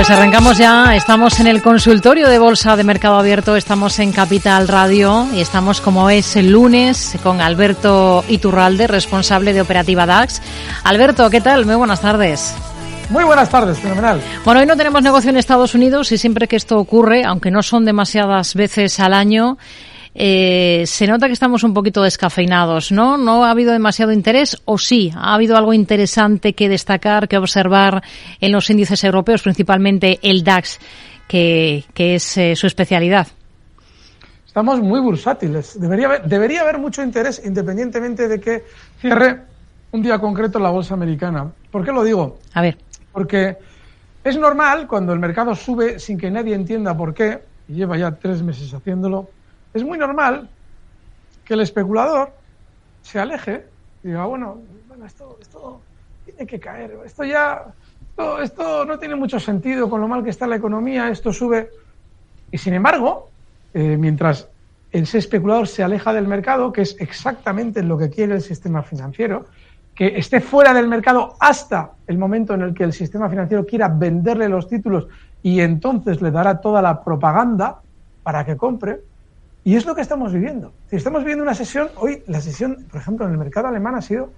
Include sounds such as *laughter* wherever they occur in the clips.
Pues arrancamos ya, estamos en el consultorio de Bolsa de Mercado Abierto, estamos en Capital Radio y estamos como es el lunes con Alberto Iturralde, responsable de Operativa DAX. Alberto, ¿qué tal? Muy buenas tardes. Muy buenas tardes, fenomenal. Bueno, hoy no tenemos negocio en Estados Unidos y siempre que esto ocurre, aunque no son demasiadas veces al año, eh, se nota que estamos un poquito descafeinados, ¿no? ¿No ha habido demasiado interés o sí? ¿Ha habido algo interesante que destacar, que observar en los índices europeos, principalmente el DAX, que, es eh, su especialidad? Estamos muy bursátiles. Debería haber, debería haber mucho interés independientemente de que cierre un día concreto la bolsa americana. ¿Por qué lo digo? A ver. Porque es normal cuando el mercado sube sin que nadie entienda por qué, y lleva ya tres meses haciéndolo, es muy normal que el especulador se aleje y diga, bueno, esto, esto tiene que caer, esto ya, esto, no tiene mucho sentido con lo mal que está la economía, esto sube. Y sin embargo, eh, mientras ese especulador se aleja del mercado, que es exactamente lo que quiere el sistema financiero, que esté fuera del mercado hasta el momento en el que el sistema financiero quiera venderle los títulos y entonces le dará toda la propaganda para que compre, y es lo que estamos viviendo. Estamos viviendo una sesión, hoy la sesión, por ejemplo, en el mercado alemán ha sido,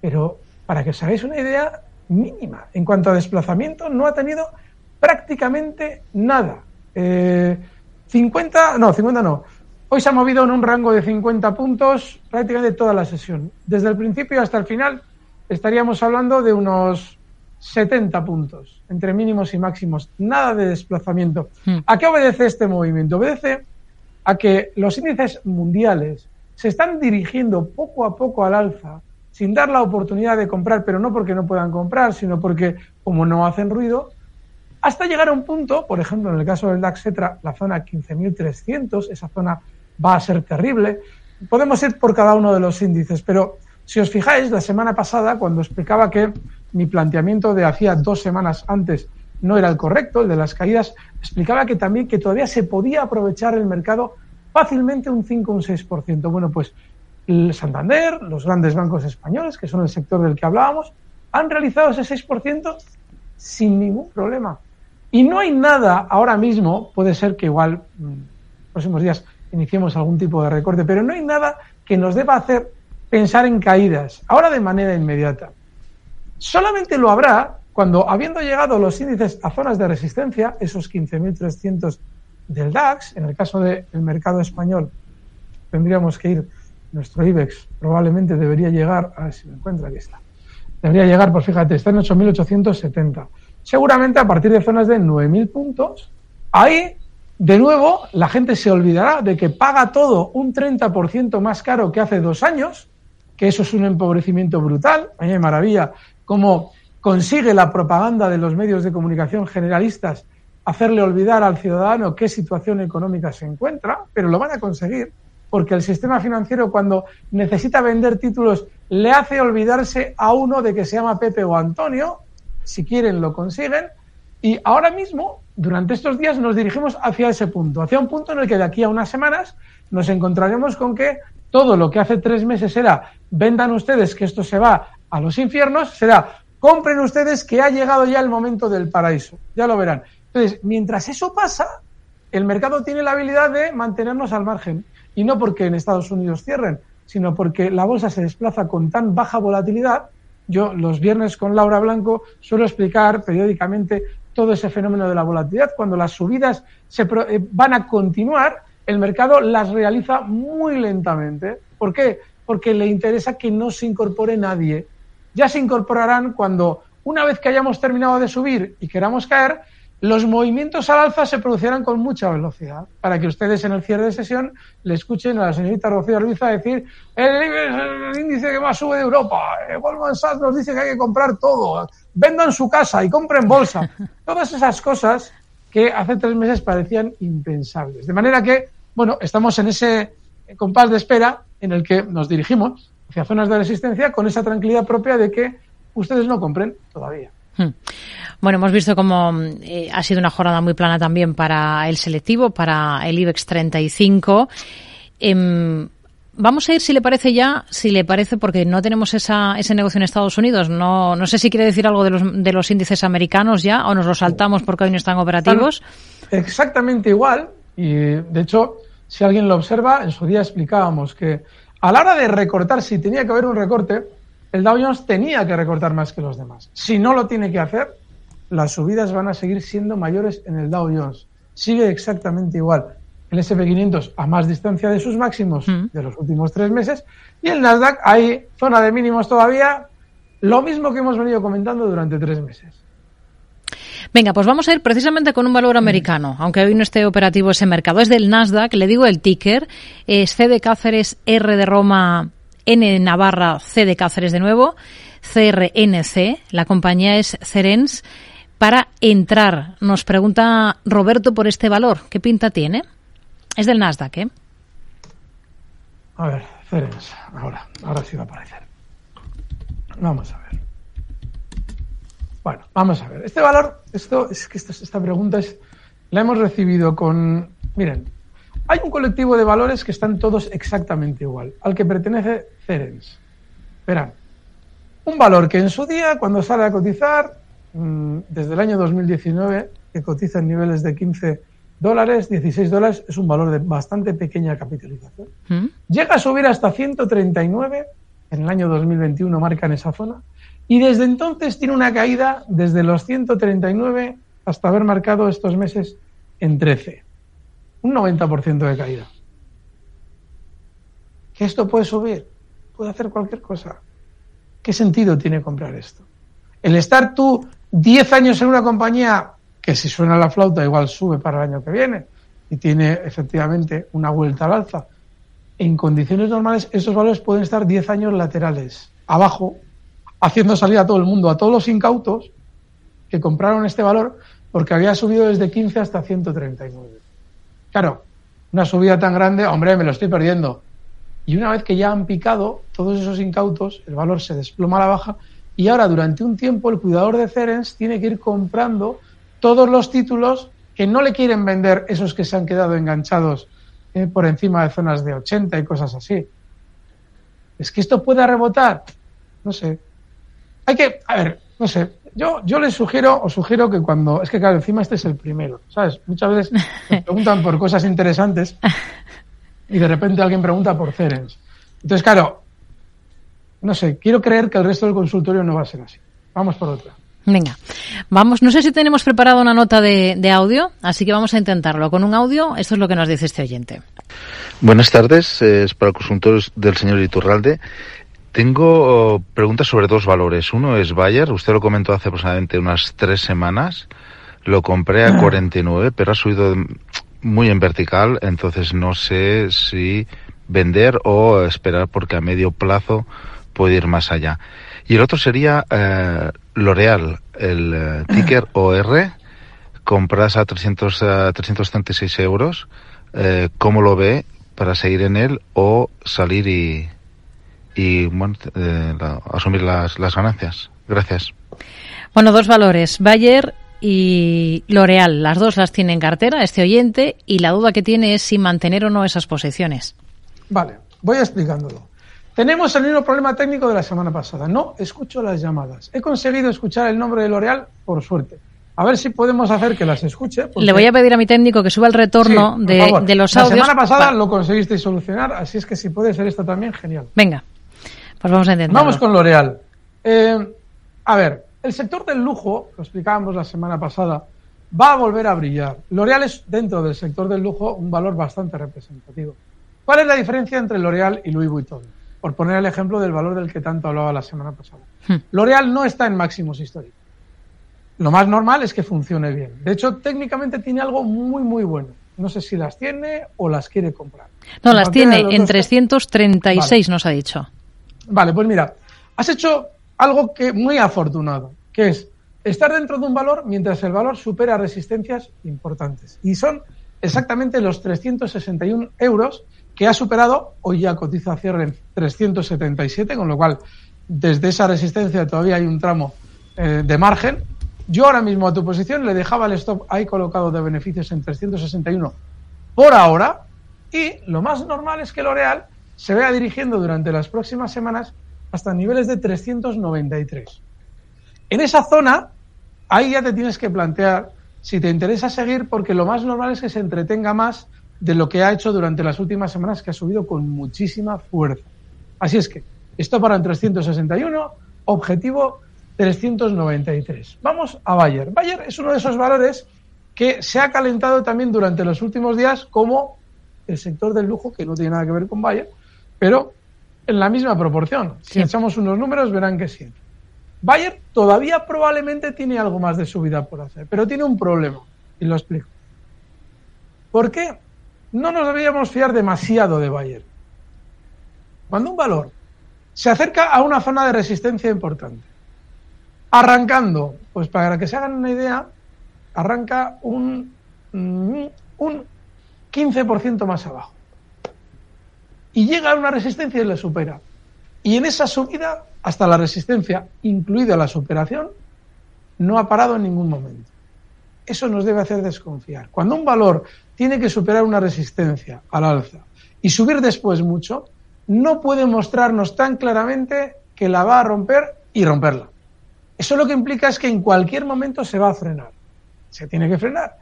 pero para que os hagáis una idea, mínima. En cuanto a desplazamiento, no ha tenido prácticamente nada. 50, eh, no, 50 no. Hoy se ha movido en un rango de 50 puntos prácticamente toda la sesión. Desde el principio hasta el final estaríamos hablando de unos 70 puntos entre mínimos y máximos. Nada de desplazamiento. Hmm. ¿A qué obedece este movimiento? Obedece a que los índices mundiales se están dirigiendo poco a poco al alza sin dar la oportunidad de comprar, pero no porque no puedan comprar, sino porque como no hacen ruido, hasta llegar a un punto, por ejemplo, en el caso del DAX Cetra, la zona 15.300, esa zona va a ser terrible. Podemos ir por cada uno de los índices, pero si os fijáis, la semana pasada, cuando explicaba que mi planteamiento de hacía dos semanas antes no era el correcto, el de las caídas, explicaba que también que todavía se podía aprovechar el mercado fácilmente un 5 o un 6%. Bueno, pues el Santander, los grandes bancos españoles, que son el sector del que hablábamos, han realizado ese 6% sin ningún problema. Y no hay nada ahora mismo, puede ser que igual mm, próximos días iniciemos algún tipo de recorte, pero no hay nada que nos deba hacer pensar en caídas, ahora de manera inmediata. Solamente lo habrá cuando, habiendo llegado los índices a zonas de resistencia, esos 15.300 del DAX, en el caso del mercado español, tendríamos que ir, nuestro IBEX probablemente debería llegar, a ver si me encuentro, aquí está, debería llegar, pues fíjate, está en 8.870. Seguramente a partir de zonas de 9.000 puntos, ahí, de nuevo, la gente se olvidará de que paga todo un 30% más caro que hace dos años, que eso es un empobrecimiento brutal. A mí maravilla cómo consigue la propaganda de los medios de comunicación generalistas hacerle olvidar al ciudadano qué situación económica se encuentra, pero lo van a conseguir porque el sistema financiero cuando necesita vender títulos le hace olvidarse a uno de que se llama Pepe o Antonio, si quieren lo consiguen, y ahora mismo, durante estos días, nos dirigimos hacia ese punto, hacia un punto en el que de aquí a unas semanas nos encontraremos con que todo lo que hace tres meses era vendan ustedes que esto se va a los infiernos, será compren ustedes que ha llegado ya el momento del paraíso. Ya lo verán. Entonces, mientras eso pasa, el mercado tiene la habilidad de mantenernos al margen. Y no porque en Estados Unidos cierren, sino porque la bolsa se desplaza con tan baja volatilidad. Yo los viernes con Laura Blanco suelo explicar periódicamente todo ese fenómeno de la volatilidad. Cuando las subidas se eh, van a continuar, el mercado las realiza muy lentamente. ¿Por qué? Porque le interesa que no se incorpore nadie ya se incorporarán cuando, una vez que hayamos terminado de subir y queramos caer, los movimientos al alza se producirán con mucha velocidad, para que ustedes en el cierre de sesión le escuchen a la señorita Rocío Arbiza decir el, el índice que más sube de Europa, eh, Goldman Sachs nos dice que hay que comprar todo, vendan su casa y compren bolsa. *laughs* Todas esas cosas que hace tres meses parecían impensables. De manera que, bueno, estamos en ese compás de espera en el que nos dirigimos hacia zonas de resistencia con esa tranquilidad propia de que ustedes no compren todavía. Hmm. Bueno, hemos visto cómo eh, ha sido una jornada muy plana también para el selectivo, para el IBEX 35. Em, vamos a ir, si le parece ya, si le parece, porque no tenemos esa, ese negocio en Estados Unidos. No, no sé si quiere decir algo de los, de los índices americanos ya, o nos lo saltamos porque hoy no están operativos. exactamente igual. Y de hecho, si alguien lo observa, en su día explicábamos que a la hora de recortar, si tenía que haber un recorte, el Dow Jones tenía que recortar más que los demás. Si no lo tiene que hacer, las subidas van a seguir siendo mayores en el Dow Jones. Sigue exactamente igual. El SP500 a más distancia de sus máximos mm. de los últimos tres meses y el Nasdaq hay zona de mínimos todavía, lo mismo que hemos venido comentando durante tres meses. Venga, pues vamos a ir precisamente con un valor americano, aunque hoy no esté operativo ese mercado. Es del Nasdaq, le digo el ticker, es C de Cáceres, R de Roma, N de Navarra, C de Cáceres de nuevo, CRNC, la compañía es Cerens para entrar. Nos pregunta Roberto por este valor. ¿Qué pinta tiene? Es del Nasdaq, ¿eh? A ver, Cerens. Ahora, ahora sí va a aparecer. Vamos a ver. Bueno, vamos a ver. Este valor, esto es que esta pregunta es, la hemos recibido con, miren, hay un colectivo de valores que están todos exactamente igual, al que pertenece Cerens. Verán, un valor que en su día, cuando sale a cotizar, Mm, desde el año 2019, que cotiza en niveles de 15 dólares, 16 dólares, es un valor de bastante pequeña capitalización. ¿Mm? Llega a subir hasta 139, en el año 2021 marca en esa zona, y desde entonces tiene una caída desde los 139 hasta haber marcado estos meses en 13. Un 90% de caída. ¿Que esto puede subir? Puede hacer cualquier cosa. ¿Qué sentido tiene comprar esto? El estar tú 10 años en una compañía que si suena la flauta igual sube para el año que viene y tiene efectivamente una vuelta al alza. En condiciones normales esos valores pueden estar 10 años laterales, abajo, haciendo salir a todo el mundo, a todos los incautos que compraron este valor porque había subido desde 15 hasta 139. Claro, una subida tan grande, hombre, me lo estoy perdiendo. Y una vez que ya han picado todos esos incautos, el valor se desploma a la baja y ahora durante un tiempo el cuidador de Cerens tiene que ir comprando todos los títulos que no le quieren vender esos que se han quedado enganchados eh, por encima de zonas de 80 y cosas así. ¿Es que esto pueda rebotar? No sé. Hay que, a ver, no sé. Yo, yo les sugiero, o sugiero que cuando, es que claro, encima este es el primero, ¿sabes? Muchas veces me *laughs* preguntan por cosas interesantes y de repente alguien pregunta por Cerens. Entonces, claro, no sé, quiero creer que el resto del consultorio no va a ser así. Vamos por otra. Venga, vamos, no sé si tenemos preparado una nota de, audio, así que vamos a intentarlo. Con un audio, esto es lo que nos dice este oyente. Buenas tardes, es para el consultorio del señor Iturralde. Tengo oh, preguntas sobre dos valores. Uno es Bayer, usted lo comentó hace aproximadamente unas tres semanas. Lo compré a 49, ah. pero ha subido muy en vertical, entonces no sé si vender o esperar porque a medio plazo puede ir más allá. Y el otro sería eh, L'Oreal, el eh, ticker OR, compras a 300, 336 euros. Eh, ¿Cómo lo ve para seguir en él o salir y, y bueno, eh, asumir las, las ganancias? Gracias. Bueno, dos valores, Bayer y L'Oreal. Las dos las tiene en cartera este oyente y la duda que tiene es si mantener o no esas posiciones. Vale, voy explicándolo. Tenemos el mismo problema técnico de la semana pasada. No escucho las llamadas. He conseguido escuchar el nombre de L'Oreal por suerte. A ver si podemos hacer que las escuche. Le voy a pedir a mi técnico que suba el retorno de, los audios. La semana pasada lo conseguisteis solucionar, así es que si puede ser esto también, genial. Venga, pues vamos a intentar. Vamos con L'Oreal. Eh, a ver, el sector del lujo, lo explicábamos la semana pasada, va a volver a brillar. L'Oreal es, dentro del sector del lujo, un valor bastante representativo. ¿Cuál es la diferencia entre L'Oreal y Louis Vuitton? por poner el ejemplo del valor del que tanto hablaba la semana pasada. Hmm. L'Oreal no está en máximos históricos. Lo más normal es que funcione bien. De hecho, técnicamente tiene algo muy, muy bueno. No sé si las tiene o las quiere comprar. No, las tiene en 336, nos ha dicho. Vale, pues mira, has hecho algo que muy afortunado, que es estar dentro de un valor mientras el valor supera resistencias importantes. Y son exactamente los 361 euros que ha superado, hoy ya cotiza cierre en 377, con lo cual desde esa resistencia todavía hay un tramo eh, de margen. Yo ahora mismo a tu posición le dejaba el stop ahí colocado de beneficios en 361 por ahora y lo más normal es que L'Oreal se vea dirigiendo durante las próximas semanas hasta niveles de 393. En esa zona, ahí ya te tienes que plantear si te interesa seguir, porque lo más normal es que se entretenga más de lo que ha hecho durante las últimas semanas, que ha subido con muchísima fuerza. Así es que, esto para en 361, objetivo 393. Vamos a Bayer. Bayer es uno de esos valores que se ha calentado también durante los últimos días como el sector del lujo, que no tiene nada que ver con Bayer, pero en la misma proporción. Si echamos unos números, verán que sí. Bayer todavía probablemente tiene algo más de subida por hacer, pero tiene un problema, y lo explico. ¿Por qué no nos deberíamos fiar demasiado de Bayer? Cuando un valor se acerca a una zona de resistencia importante, arrancando, pues para que se hagan una idea, arranca un, mm, un 15% más abajo y llega a una resistencia y la supera. Y en esa subida, hasta la resistencia, incluida la superación, no ha parado en ningún momento. Eso nos debe hacer desconfiar. Cuando un valor tiene que superar una resistencia al alza y subir después mucho, no puede mostrarnos tan claramente que la va a romper y romperla. Eso lo que implica es que en cualquier momento se va a frenar. Se tiene que frenar.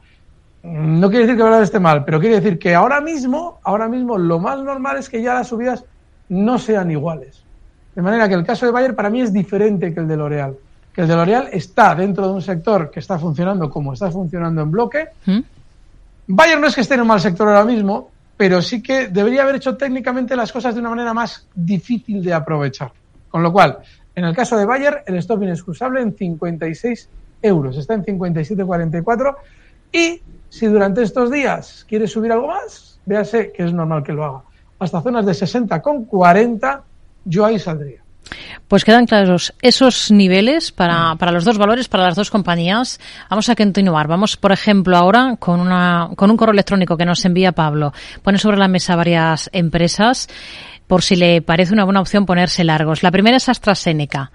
No quiere decir que el esté mal, pero quiere decir que ahora mismo, ahora mismo lo más normal es que ya las subidas no sean iguales. De manera que el caso de Bayer para mí es diferente que el de L'Oreal. Que el de L'Oreal está dentro de un sector que está funcionando como está funcionando en bloque. ¿Mm? Bayer no es que esté en un mal sector ahora mismo, pero sí que debería haber hecho técnicamente las cosas de una manera más difícil de aprovechar. Con lo cual, en el caso de Bayer, el stop inexcusable en 56 euros. Está en 57,44 y si durante estos días quiere subir algo más, véase que es normal que lo haga. Hasta zonas de 60 con 40, yo ahí saldría. Pues quedan claros esos niveles para, para, los dos valores, para las dos compañías. Vamos a continuar. Vamos, por ejemplo, ahora con, una, con un correo electrónico que nos envía Pablo. Pone sobre la mesa varias empresas por si le parece una buena opción ponerse largos. La primera es AstraZeneca.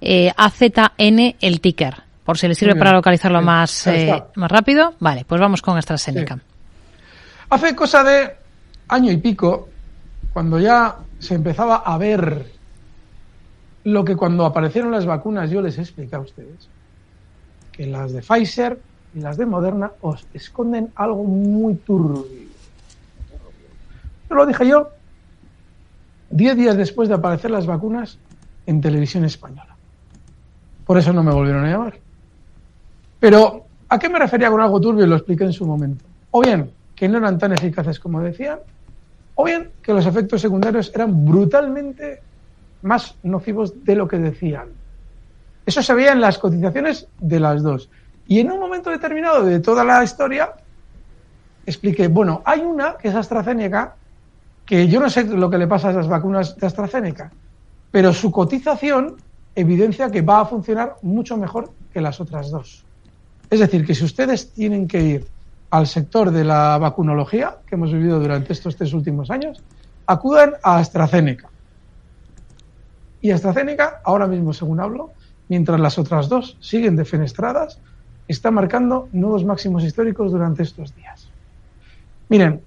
Eh, AZN el ticker por si le sirve para localizarlo más, eh, más rápido. Vale, pues vamos con AstraZeneca. Hace cosa de año y pico, cuando ya se empezaba a ver lo que cuando aparecieron las vacunas yo les he explicado a ustedes, que las de Pfizer y las de Moderna os esconden algo muy turbio. Lo dije yo diez días después de aparecer las vacunas en televisión española. Por eso no me volvieron a llamar. Pero, ¿a qué me refería con algo turbio? Lo expliqué en su momento. O bien, que no eran tan eficaces como decían, o bien que los efectos secundarios eran brutalmente más nocivos de lo que decían. Eso se veía en las cotizaciones de las dos. Y en un momento determinado de toda la historia, expliqué, bueno, hay una que es AstraZeneca, que yo no sé lo que le pasa a esas vacunas de AstraZeneca, pero su cotización evidencia que va a funcionar mucho mejor que las otras dos. Es decir, que si ustedes tienen que ir al sector de la vacunología que hemos vivido durante estos tres últimos años, acudan a AstraZeneca. Y AstraZeneca, ahora mismo según hablo, mientras las otras dos siguen defenestradas, está marcando nuevos máximos históricos durante estos días. Miren,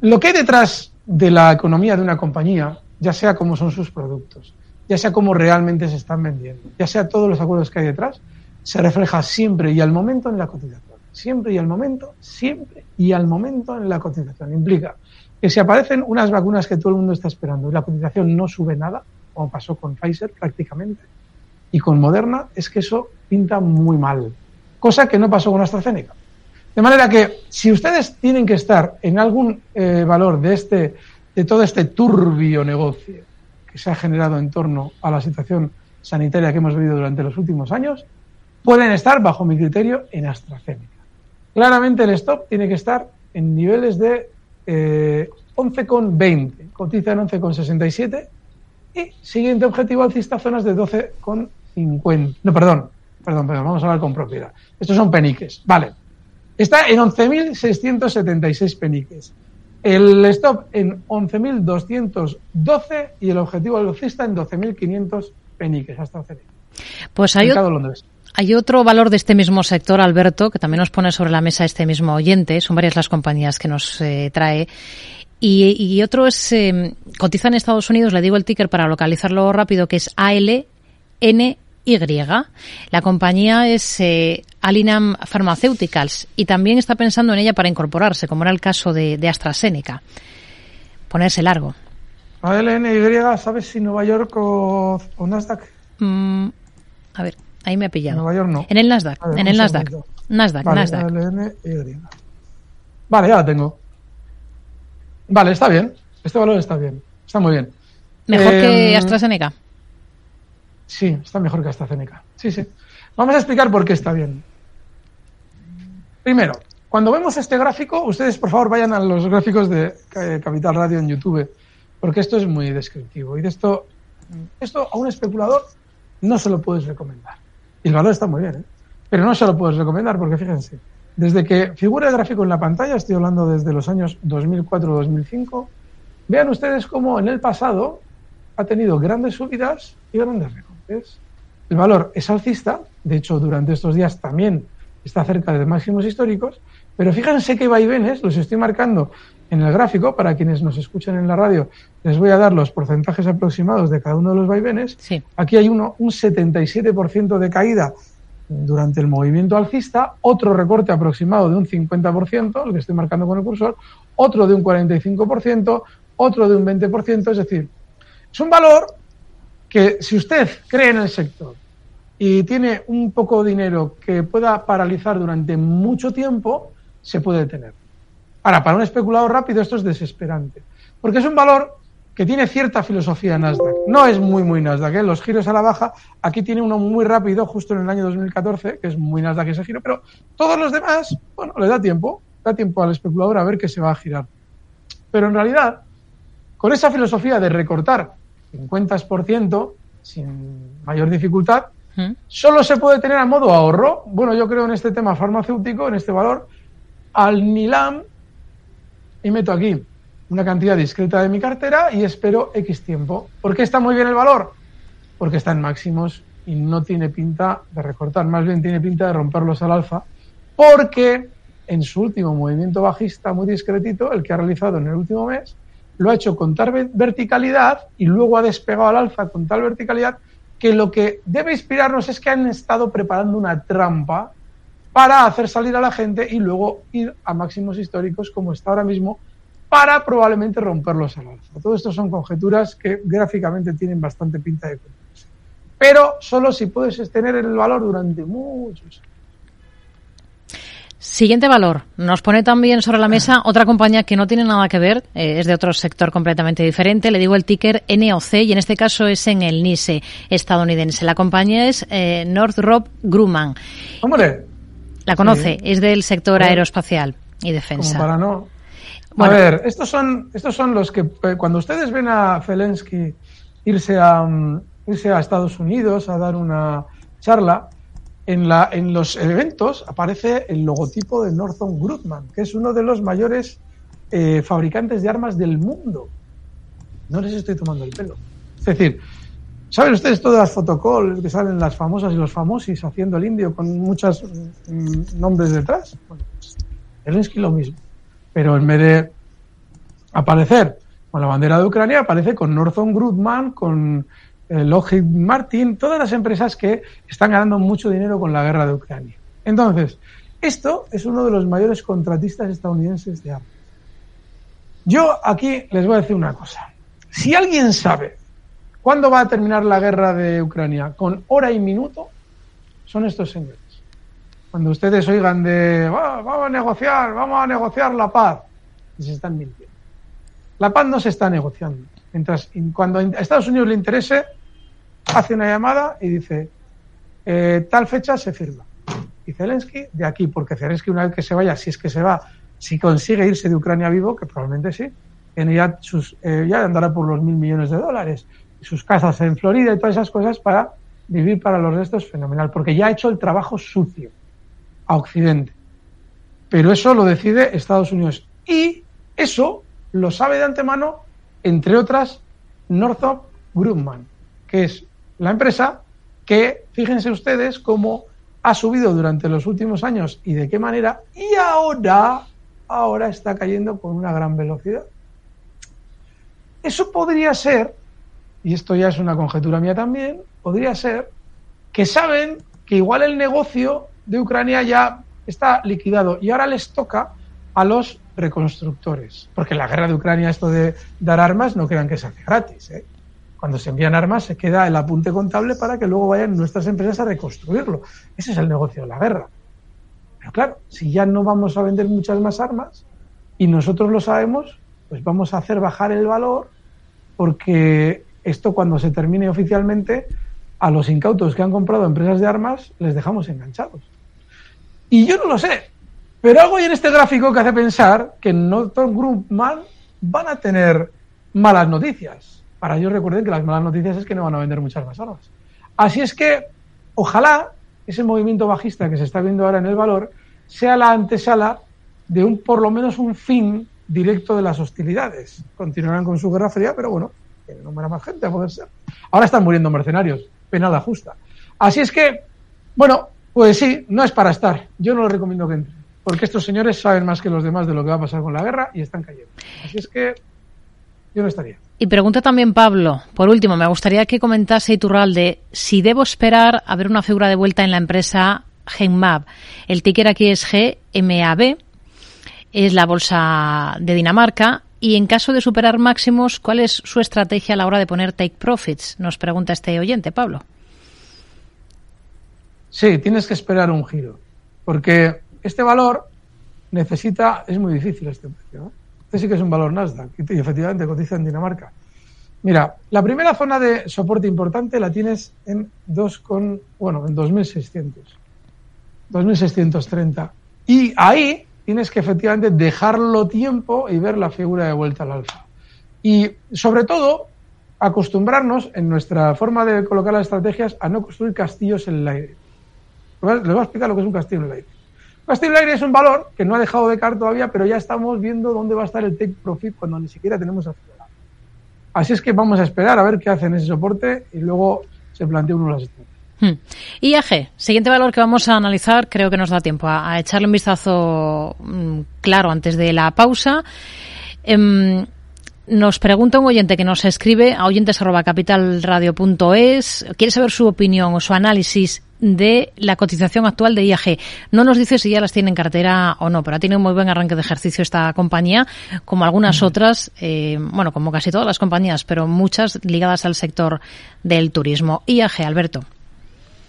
lo que hay detrás de la economía de una compañía, ya sea cómo son sus productos, ya sea cómo realmente se están vendiendo, ya sea todos los acuerdos que hay detrás, se refleja siempre y al momento en la cotización. Siempre y al momento, siempre y al momento en la cotización. Implica que si aparecen unas vacunas que todo el mundo está esperando y la cotización no sube nada, como pasó con Pfizer prácticamente, y con Moderna, es que eso pinta muy mal. Cosa que no pasó con AstraZeneca. De manera que si ustedes tienen que estar en algún eh, valor de este, de todo este turbio negocio que se ha generado en torno a la situación sanitaria que hemos vivido durante los últimos años, pueden estar, bajo mi criterio, en AstraZeneca. Claramente el stop tiene que estar en niveles de eh, 11,20, cotiza en 11,67 y siguiente objetivo alcista zonas de 12,50. No, perdón, perdón, perdón, vamos a hablar con propiedad. Estos son peniques, vale. Está en 11.676 peniques. El stop en 11.212 y el objetivo alcista en 12.500 peniques hasta Pues hay, Londres. Hay otro valor de este mismo sector, Alberto, que también nos pone sobre la mesa este mismo oyente. Son varias las compañías que nos eh, trae. Y, otro es, eh, cotiza en Estados Unidos, le digo el ticker para localizarlo rápido, que es ALNY. La compañía es eh, Alinam Pharmaceuticals y también está pensando en ella para incorporarse, como era el caso de, AstraZeneca. Ponerse largo. ALNY, ¿sabes si Nueva York o, Nasdaq? Mm, a ver, ahí me ha pillado. Nueva York no. En el Nasdaq, en el Nasdaq. Nasdaq, vale, Nasdaq. Vale, ya la tengo. Vale, está bien. Este valor está bien. Está muy bien. ¿Mejor que em, AstraZeneca? Sí, está mejor que AstraZeneca. Sí, sí. Vamos a explicar por qué está bien. Primero, cuando vemos este gráfico, ustedes por favor vayan a los gráficos de eh, Capital Radio en YouTube, porque esto es muy descriptivo. Y de esto, esto a un especulador no se lo puedes recomendar. Y el valor está muy bien, ¿eh? pero no se lo puedes recomendar porque fíjense, desde que figura el gráfico en la pantalla, estoy hablando desde los años 2004-2005, vean ustedes cómo en el pasado ha tenido grandes subidas y grandes recortes. El valor es alcista, de hecho durante estos días también está cerca de máximos históricos, pero fíjense qué vaivenes, los estoy marcando en el gráfico, para quienes nos escuchan en la radio, les voy a dar los porcentajes aproximados de cada uno de los vaivenes. Aquí hay uno, un 77% de caída durante el movimiento alcista, otro recorte aproximado de un 50%, el que estoy marcando con el cursor, otro de un 45%, otro de un 20%, es decir, es un valor que si usted cree en el sector y tiene un poco de dinero que pueda paralizar durante mucho tiempo, se puede tener. Ahora, para un especulador rápido esto es desesperante, porque es un valor que tiene cierta filosofía Nasdaq. No es muy, muy Nasdaq, ¿eh? los giros a la baja. Aquí tiene uno muy rápido, justo en el año 2014, que es muy Nasdaq ese giro, pero todos los demás, bueno, le da tiempo, da tiempo al especulador a ver que se va a girar. Pero en realidad, con esa filosofía de recortar 50% sin mayor dificultad, ¿Mm? solo se puede tener a modo ahorro. Bueno, yo creo en este tema farmacéutico, en este valor, al NILAM, y meto aquí una cantidad discreta de mi cartera y espero X tiempo. ¿Por qué está muy bien el valor? Porque está en máximos y no tiene pinta de recortar, más bien tiene pinta de romperlos al alza, porque en su último movimiento bajista muy discretito, el que ha realizado en el último mes, lo ha hecho con tal verticalidad y luego ha despegado al alza con tal verticalidad que lo que debe inspirarnos es que han estado preparando una trampa para hacer salir a la gente y luego ir a máximos históricos como está ahora mismo para probablemente romperlos al alza. Todo esto son conjeturas que gráficamente tienen bastante pinta de cumplirse. Pero solo si puedes sostener el valor durante muchos años. Siguiente valor. Nos pone también sobre la mesa otra compañía que no tiene nada que ver, eh, es de otro sector completamente diferente. Le digo el ticker NOC y en este caso es en el NISE estadounidense. La compañía es eh, Northrop Grumman. ¡Hombre! La conoce, es del sector aeroespacial y defensa. Como para no. A ver, estos son, estos son los que eh, cuando ustedes ven a Zelensky irse a, mm, irse a Estados Unidos a dar una charla, en, la, en los eventos aparece el logotipo de Northrop Grumman, que es uno de los mayores eh, fabricantes de armas del mundo. No les estoy tomando el pelo. Es decir, ¿saben ustedes todas las fotocalls que salen las famosas y los famosis haciendo el indio con muchos mm, nombres detrás? Bueno, Zelensky lo mismo pero en vez de aparecer con la bandera de Ucrania, aparece con Northrop Grumman, con eh, Martin, todas las empresas que están ganando mucho dinero con la guerra de Ucrania. Entonces, esto es uno de los mayores contratistas estadounidenses de armas. Yo aquí les voy a decir una cosa. Si alguien sabe cuándo va a terminar la guerra de Ucrania con hora y minuto, son estos señores. Cuando ustedes oigan de vamos a negociar, vamos a negociar la paz, se están mintiendo. La paz no se está negociando. Mientras cuando a Estados Unidos le interese, hace una llamada y dice eh, tal fecha se firma. Y Zelensky de aquí, porque Zelensky una vez que se vaya, si es que se va, si consigue irse de Ucrania vivo, que probablemente sí, eh, ya andará por los mil millones de dólares, sus casas en Florida y todas esas cosas para vivir para los restos fenomenal, porque ya ha hecho el trabajo sucio a Occidente. Pero eso lo decide Estados Unidos. Y eso lo sabe de antemano, entre otras, Northrop Grumman, que es la empresa que, fíjense ustedes, cómo ha subido durante los últimos años y de qué manera, y ahora, ahora está cayendo con una gran velocidad. eso podría ser, y esto ya es una conjetura mía también, podría ser que saben que igual el negocio de Ucrania ya está liquidado y ahora les toca a los reconstructores. Porque la guerra de Ucrania, esto de dar armas, no crean que se hace gratis. ¿eh? Cuando se envían armas se queda el apunte contable para que luego vayan nuestras empresas a reconstruirlo. Ese es el negocio de la guerra. Pero claro, si ya no vamos a vender muchas más armas y nosotros lo sabemos, pues vamos a hacer bajar el valor porque esto cuando se termine oficialmente, a los incautos que han comprado empresas de armas les dejamos enganchados. Y yo no lo sé, pero algo hay en este gráfico que hace pensar que Northrop Grumman van a tener malas noticias. Para ellos recuerden que las malas noticias es que no van a vender muchas más armas. Así es que, ojalá ese movimiento bajista que se está viendo ahora en el valor sea la antesala de un, por lo menos, un fin directo de las hostilidades. Continuarán con su guerra fría, pero bueno, que más gente a ser. Ahora están muriendo mercenarios, penada justa. Así es que, bueno, pues sí, no es para estar. Yo no lo recomiendo que entre. Porque estos señores saben más que los demás de lo que va a pasar con la guerra y están cayendo. Así es que yo no estaría. Y pregunta también Pablo, por último, me gustaría que comentase Iturralde si debo esperar a ver una figura de vuelta en la empresa Genmab. El ticker aquí es GMAB, es la bolsa de Dinamarca. Y en caso de superar máximos, ¿cuál es su estrategia a la hora de poner take profits? Nos pregunta este oyente, Pablo. Sí, tienes que esperar un giro. Porque este valor necesita, es muy difícil este precio. Este sí que es un valor Nasdaq y, efectivamente cotiza en Dinamarca. Mira, la primera zona de soporte importante la tienes en 2 con, bueno, en 2600. 2630. Y ahí tienes que efectivamente dejarlo tiempo y ver la figura de vuelta al alfa. Y sobre todo, acostumbrarnos en nuestra forma de colocar las estrategias a no construir castillos en el aire. Les voy a explicar lo que es un castillo en el aire. Castillo Aire es un valor que no ha dejado de caer todavía, pero ya estamos viendo dónde va a estar el take profit cuando ni siquiera tenemos accionado. Así es que vamos a esperar a ver qué hacen ese soporte y luego se plantea uno las estrategias. Hmm. IAG, siguiente valor que vamos a analizar, creo que nos da tiempo a, echarle un vistazo mm, claro antes de la pausa. Em, nos pregunta un oyente que nos escribe a oyentes.capitalradio.es, quiere saber su opinión o su análisis de la cotización actual de IAG. No nos dice si ya las tiene en cartera o no, pero ha tenido un muy buen arranque de ejercicio esta compañía, como algunas otras, eh, bueno, como casi todas las compañías, pero muchas ligadas al sector del turismo. IAG, Alberto.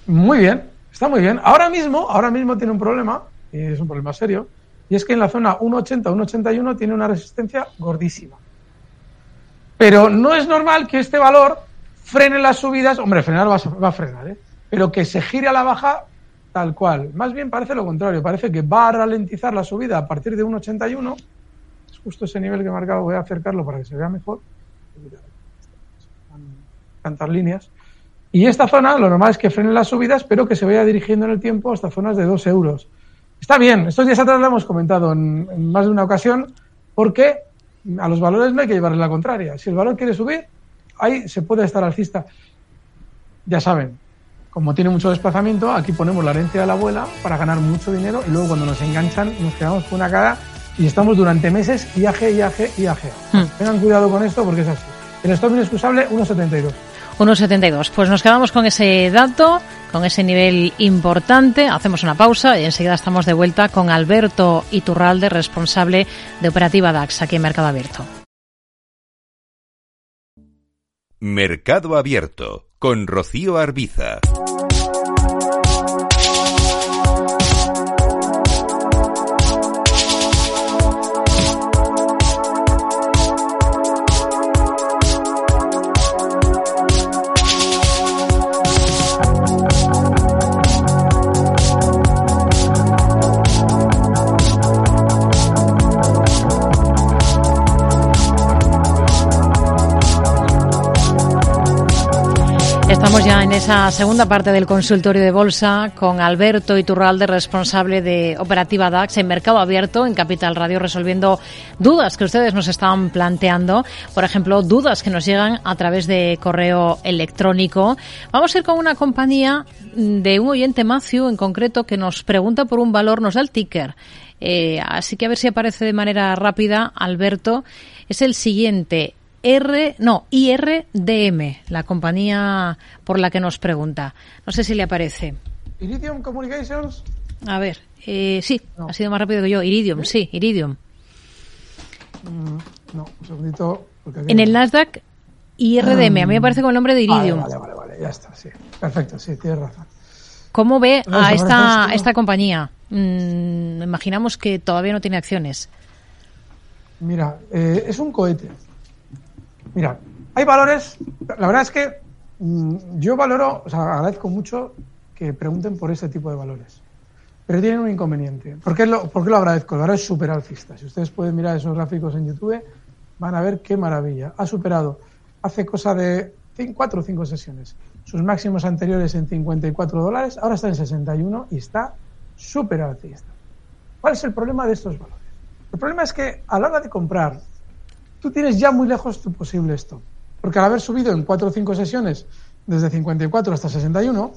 Muy bien, está muy bien. Ahora mismo, ahora mismo tiene un problema, y es un problema serio, y es que en la zona 1,80-1,81 tiene una resistencia gordísima. Pero no es normal que este valor frene las subidas, hombre, frenar va a frenar, ¿eh? pero que se gire a la baja tal cual. Más bien parece lo contrario, parece que va a ralentizar la subida a partir de 1,81. Es justo ese nivel que he marcado, voy a acercarlo para que se vea mejor. Cantar líneas. Y esta zona, lo normal es que frene las subidas, pero que se vaya dirigiendo en el tiempo hasta zonas de 2 euros. Está bien, estos días atrás lo hemos comentado en, más de una ocasión, porque a los valores no hay que llevarle la contraria. Si el valor quiere subir, ahí se puede estar alcista. Ya saben, como tiene mucho desplazamiento, aquí ponemos la herencia de la abuela para ganar mucho dinero y luego cuando nos enganchan nos quedamos con una cara y estamos durante meses IAG, IAG, IAG. Hmm. Tengan cuidado con esto porque es así. El stop inexcusable 1,72. 1,72. Pues nos quedamos con ese dato, con ese nivel importante. Hacemos una pausa y enseguida estamos de vuelta con Alberto Iturralde, responsable de Operativa DAX aquí en Mercado Abierto. Mercado Abierto con Rocío Arbiza. En esa segunda parte del consultorio de bolsa con Alberto Iturralde, responsable de Operativa DAX en Mercado Abierto en Capital Radio, resolviendo dudas que ustedes nos están planteando. Por ejemplo, dudas que nos llegan a través de correo electrónico. Vamos a ir con una compañía de un oyente Matthew en concreto que nos pregunta por un valor, nos da el ticker. Eh, así que a ver si aparece de manera rápida, Alberto. Es el siguiente. R, no, IRDM, la compañía por la que nos pregunta. No sé si le aparece. Iridium Communications. A ver, eh, sí, ha sido más rápido que yo. Iridium, sí, Iridium. Mm, no, un segundito. En el Nasdaq, IRDM, a mí me parece con el nombre de Iridium. Vale, vale, vale, ya está, sí. Perfecto, sí, tienes razón. ¿Cómo ve a esta, esta compañía? Mm, imaginamos que todavía no tiene acciones. Mira, eh, es un cohete. Mira, hay valores. La verdad es que mm, yo valoro, o sea, agradezco mucho que pregunten por este tipo de valores. Pero tienen un inconveniente. ¿Por qué lo, por qué lo agradezco? El valor es súper alcista. Si ustedes pueden mirar esos gráficos en YouTube, van a ver qué maravilla. Ha superado hace cosa de cuatro o cinco sesiones sus máximos anteriores en 54 dólares, ahora está en 61 y está súper alcista. ¿Cuál es el problema de estos valores? El problema es que a la hora de comprar, tú tienes ya muy lejos tu posible stop. Porque al haber subido en 4 o 5 sesiones desde 54 hasta 61,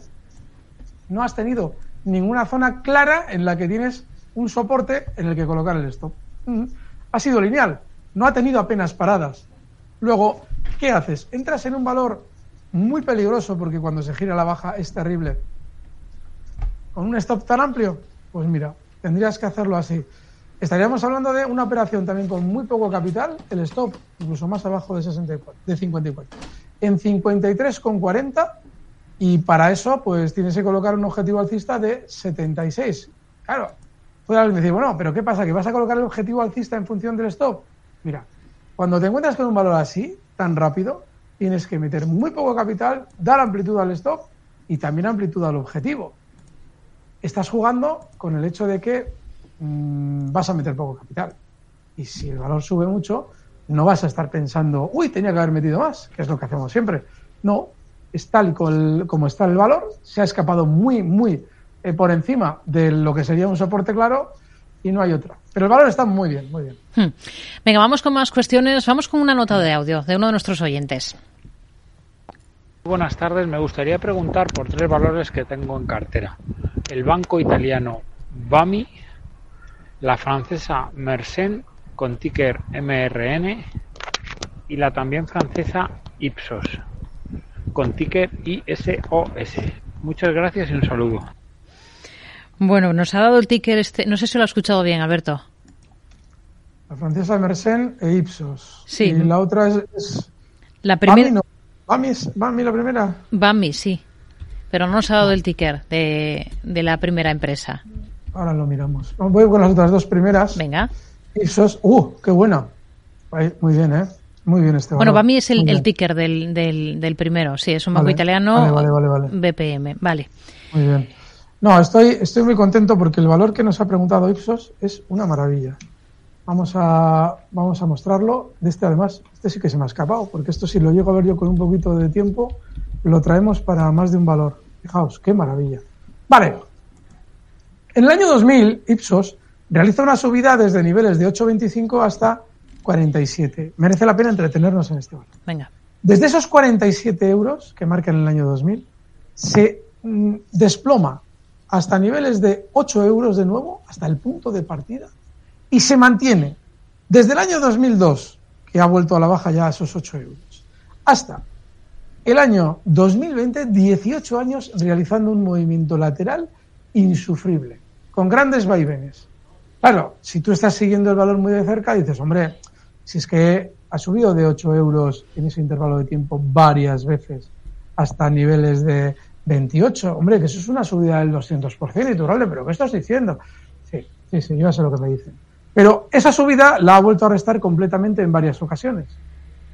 no has tenido ninguna zona clara en la que tienes un soporte en el que colocar el stop. Ha sido lineal, no ha tenido apenas paradas. Luego, ¿qué haces? Entras en un valor muy peligroso porque cuando se gira la baja es terrible. Con un stop tan amplio, pues mira, tendrías que hacerlo así. Estaríamos hablando de una operación también con muy poco capital, el stop, incluso más abajo de 64, de 54. En 53,40 y para eso pues tienes que colocar un objetivo alcista de 76. Claro, puede alguien decir, bueno, pero ¿qué pasa? ¿Que vas a colocar el objetivo alcista en función del stop? Mira, cuando te encuentras con un valor así, tan rápido, tienes que meter muy poco capital, dar amplitud al stop y también amplitud al objetivo. Estás jugando con el hecho de que mm, vas a meter poco capital. Y si el valor sube mucho, no vas a estar pensando, uy, tenía que haber metido más, que es lo que hacemos siempre. No, es tal como está el valor, se ha escapado muy, muy eh, por encima de lo que sería un soporte claro y no hay otra. Pero el valor está muy bien, muy bien. Hmm. Venga, vamos con más cuestiones. Vamos con una nota de audio de uno de nuestros oyentes. Buenas tardes, me gustaría preguntar por tres valores que tengo en cartera. El banco italiano BAMI, la francesa Mersen con ticker MRN y la también francesa Ipsos con ticker ISOS. Muchas gracias y un saludo. Bueno, nos ha dado el ticker este, no sé si lo ha escuchado bien, Alberto. La francesa Mersen e Ipsos. Sí. Y la otra es... la primera... ¿Bami, ¿Bami la primera? Bami, sí. Pero no nos ha dado el ticker de, la primera empresa. Ahora lo miramos. Voy con las otras dos primeras. Venga. Ipsos... ¡Uh, qué buena! Muy bien, ¿eh? Muy bien este Bueno, Bami es el, ticker del, del, primero. Sí, es un banco italiano vale, vale, BPM. Vale. Muy bien. No, estoy, estoy muy contento porque el valor que nos ha preguntado Ipsos es una maravilla. Vamos a, vamos a mostrarlo. De este, además, este sí que se me ha escapado, porque esto, si lo llego a ver yo con un poquito de tiempo, lo traemos para más de un valor. Fijaos, qué maravilla. Vale. En el año 2000, Ipsos realiza una subida desde niveles de 8,25 hasta 47. Merece la pena entretenernos en este valor. Venga. Desde esos 47 euros que marcan el año 2000, se mm, desploma hasta niveles de 8 euros de nuevo, hasta el punto de partida, y se mantiene desde el año 2002, que ha vuelto a la baja ya a esos 8 euros, hasta el año 2020, 18 años realizando un movimiento lateral insufrible, con grandes vaivenes. Claro, si tú estás siguiendo el valor muy de cerca, dices, hombre, si es que ha subido de 8 euros en ese intervalo de tiempo varias veces hasta niveles de 28, hombre, que eso es una subida del 200% y pero ¿qué estás diciendo? Sí, sí, sí, yo sé lo que me dicen. Pero esa subida la ha vuelto a restar completamente en varias ocasiones.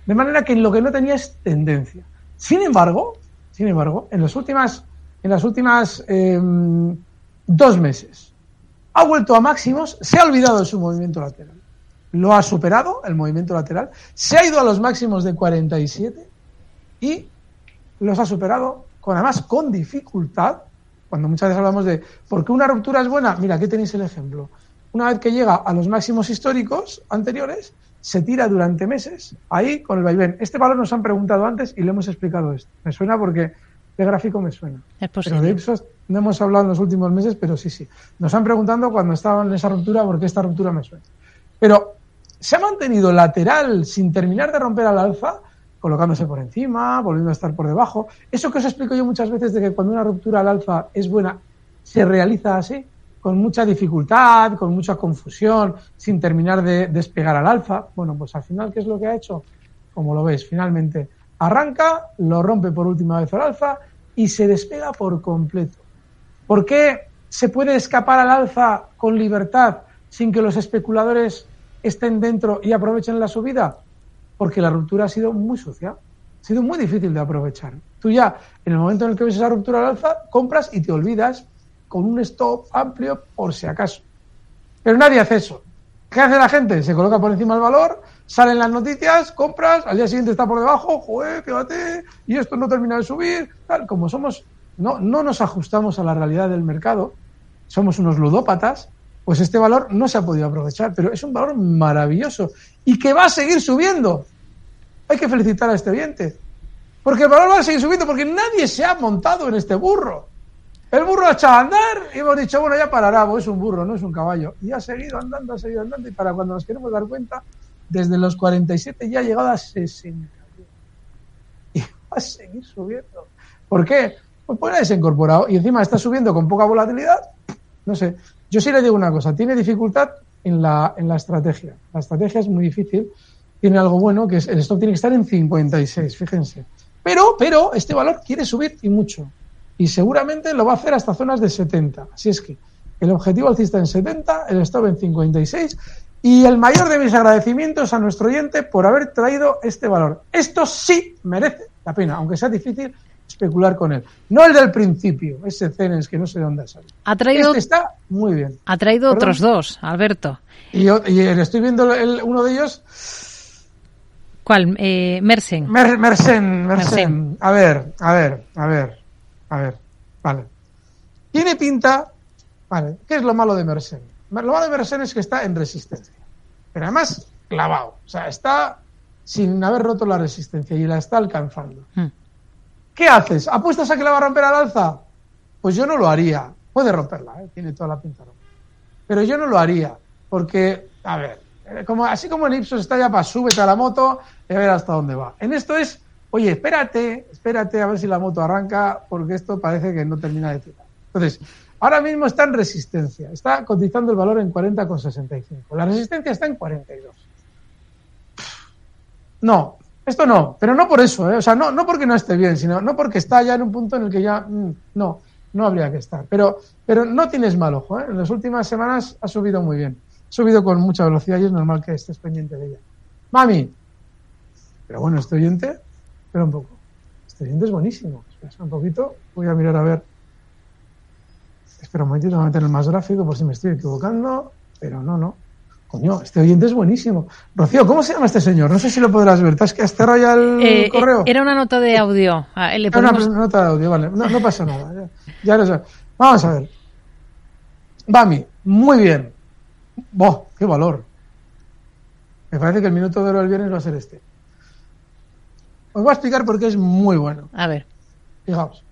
De manera que lo que no tenía es tendencia. Sin embargo, sin embargo, en las últimas, en las últimas em, dos meses ha vuelto a máximos, se ha olvidado de su movimiento lateral. Lo ha superado, el movimiento lateral, se ha ido a los máximos de 47 y los ha superado con además con dificultad, cuando muchas veces hablamos de ¿por qué una ruptura es buena? Mira, aquí tenéis el ejemplo. Una vez que llega a los máximos históricos anteriores, se tira durante meses ahí con el vaivén. Este valor nos han preguntado antes y le hemos explicado esto. Me suena porque de gráfico me suena. Es posible. de Ipsos no hemos hablado en los últimos meses, pero sí, sí. Nos han preguntado cuando estaban en esa ruptura porque esta ruptura me suena. Pero se ha mantenido lateral sin terminar de romper al alza, colocándose por encima, volviendo a estar por debajo. Eso que os explico yo muchas veces de que cuando una ruptura al alza es buena, se realiza así, con mucha dificultad, con mucha confusión, sin terminar de despegar al alza. Bueno, pues al final, ¿qué es lo que ha hecho? Como lo veis, finalmente arranca, lo rompe por última vez al alza y se despega por completo. ¿Por qué se puede escapar al alza con libertad sin que los especuladores estén dentro y aprovechen la subida? Porque la ruptura ha sido muy sucia, ha sido muy difícil de aprovechar. Tú ya, en el momento en el que ves esa ruptura al alza, compras y te olvidas con un stop amplio por si acaso. Pero nadie hace eso. ¿Qué hace la gente? Se coloca por encima del valor, salen las noticias, compras, al día siguiente está por debajo, joder, fíjate, y esto no termina de subir. Tal, como somos, no, no nos ajustamos a la realidad del mercado, somos unos ludópatas, pues este valor no se ha podido aprovechar, pero es un valor maravilloso y que va a seguir subiendo. Hay que felicitar a este oyente, porque el valor va a seguir subiendo, porque nadie se ha montado en este burro. El burro ha echado a andar y hemos dicho, bueno, ya parará, pues es un burro, no es un caballo. Y ha seguido andando, ha seguido andando y para cuando nos queremos dar cuenta, desde los 47 ya ha llegado a 60. Y va a seguir subiendo. ¿Por qué? Pues ha incorporado y encima está subiendo con poca volatilidad. No sé, yo sí le digo una cosa, tiene dificultad en la, en la estrategia. La estrategia es muy difícil, tiene algo bueno, que es el stop tiene que estar en 56, fíjense. Pero, pero, este valor quiere subir y mucho y seguramente lo va a hacer hasta zonas de 70. Así es que el objetivo alcista en 70, el stop en 56 y el mayor de mis agradecimientos a nuestro oyente por haber traído este valor. Esto sí merece la pena, aunque sea difícil especular con él. No el del principio, ese Cenes que no sé de dónde ha traído, este está muy bien. Ha traído otros dos, Alberto. Y, yo, y estoy viendo el, uno de ellos. ¿Cuál? Eh, Mersen. Mer, Mersen, Mersen. A ver, a ver, a ver. A ver, vale. Tiene pinta, vale, ¿qué es lo malo de Mersen? Lo malo de Mersen es que está en resistencia, pero además clavado, o sea, está sin haber roto la resistencia y la está alcanzando. Hmm. ¿Qué haces? ¿Apuestas a que la va a romper al alza? Pues yo no lo haría. Puede romperla, ¿eh? tiene toda la pinta. Pero yo no lo haría, porque, a ver, eh, como, así como en Ipsos está ya para súbete a la moto y a ver hasta dónde va. En esto es oye, espérate, espérate a ver si la moto arranca, porque esto parece que no termina de tirar. Entonces, ahora mismo está en resistencia, está cotizando el valor en 40,65. La resistencia está en 42. No, esto no, pero no por eso, ¿eh? o sea, no, no porque no esté bien, sino no porque está ya en un punto en el que ya mm, no, no habría que estar. Pero, pero no tienes mal ojo, ¿eh? en las últimas semanas ha subido muy bien, ha subido con mucha velocidad y es normal que estés pendiente de ella. Mami, pero bueno, este oyente Espera un poco. Este diente es buenísimo. Espera un poquito. Voy a mirar a ver. Espera un momentito, voy a meter el más gráfico por si me estoy equivocando. Pero no, no. Coño, este oyente es buenísimo. Rocío, ¿cómo se llama este señor? No sé si lo podrás ver. ¿Te has, has ya el eh, eh, correo? Era una nota de audio. Ah, le Una nota de audio, vale. No, pasa nada. Ya, lo sé. Vamos a ver. Bami, muy bien. ¡Boh! ¡Qué valor! Me parece que el minuto de oro del viernes va a ser este. Os voy a explicar por qué es muy bueno. A ver. Fijaos.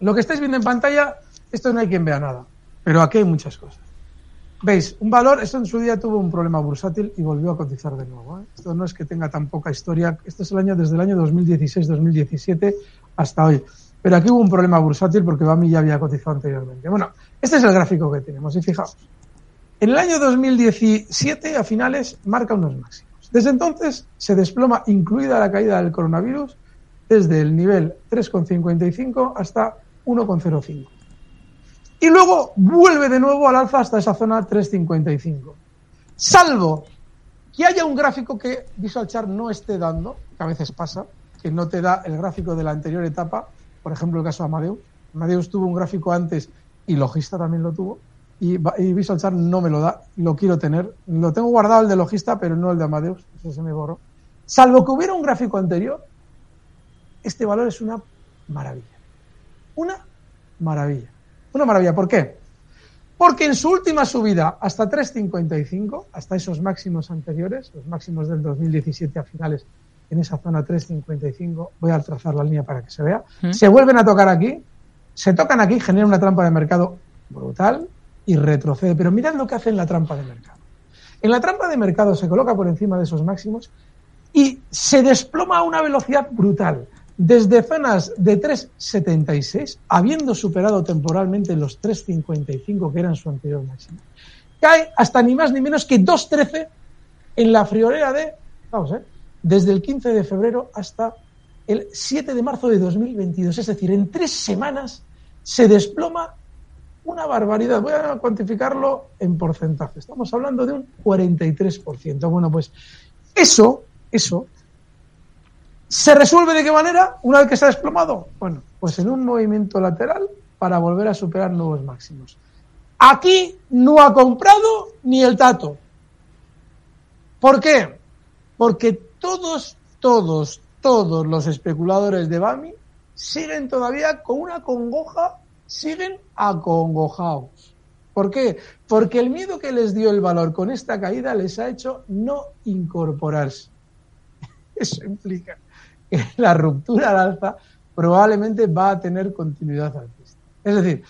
Lo que estáis viendo en pantalla, esto no hay quien vea nada. Pero aquí hay muchas cosas. Veis, un valor, esto en su día tuvo un problema bursátil y volvió a cotizar de nuevo. ¿eh? Esto no es que tenga tan poca historia. Esto es el año desde el año 2016-2017 hasta hoy. Pero aquí hubo un problema bursátil porque Bami ya había cotizado anteriormente. Bueno, este es el gráfico que tenemos. Y fijaos, en el año 2017, a finales, marca unos máximos. Desde entonces se desploma, incluida la caída del coronavirus, desde el nivel 3,55 hasta 1,05. Y luego vuelve de nuevo al alza hasta esa zona 3,55. Salvo que haya un gráfico que Visual Chart no esté dando, que a veces pasa, que no te da el gráfico de la anterior etapa, por ejemplo el caso de Amadeus. Amadeus tuvo un gráfico antes y Logista también lo tuvo y, Visual Chart no me lo da, lo quiero tener. Lo tengo guardado el de Logista, pero no el de Amadeus, eso se me borró. Salvo que hubiera un gráfico anterior, este valor es una maravilla. Una maravilla. Una maravilla, ¿por qué? Porque en su última subida hasta 3.55, hasta esos máximos anteriores, los máximos del 2017 a finales, en esa zona 3.55, voy a trazar la línea para que se vea, ¿Mm? se vuelven a tocar aquí, se tocan aquí, genera una trampa de mercado brutal, y retrocede. Pero mirad lo que hace en la trampa de mercado. En la trampa de mercado se coloca por encima de esos máximos y se desploma a una velocidad brutal. Desde zonas de 3,76, habiendo superado temporalmente los 3,55 que eran su anterior máximo, cae hasta ni más ni menos que 2,13 en la friolera de, vamos, ¿eh? desde el 15 de febrero hasta el 7 de marzo de 2022. Es decir, en tres semanas se desploma una barbaridad. Voy a cuantificarlo en porcentaje. Estamos hablando de un 43%. Bueno, pues eso, eso, ¿se resuelve de qué manera una vez que se ha desplomado? Bueno, pues en un movimiento lateral para volver a superar nuevos máximos. Aquí no ha comprado ni el tato. ¿Por qué? Porque todos, todos, todos los especuladores de BAMI siguen todavía con una congoja, siguen acongojados. ¿Por qué? Porque el miedo que les dio el valor con esta caída les ha hecho no incorporarse. *laughs* Eso implica *laughs* la ruptura al alza probablemente va a tener continuidad alcista. Es decir,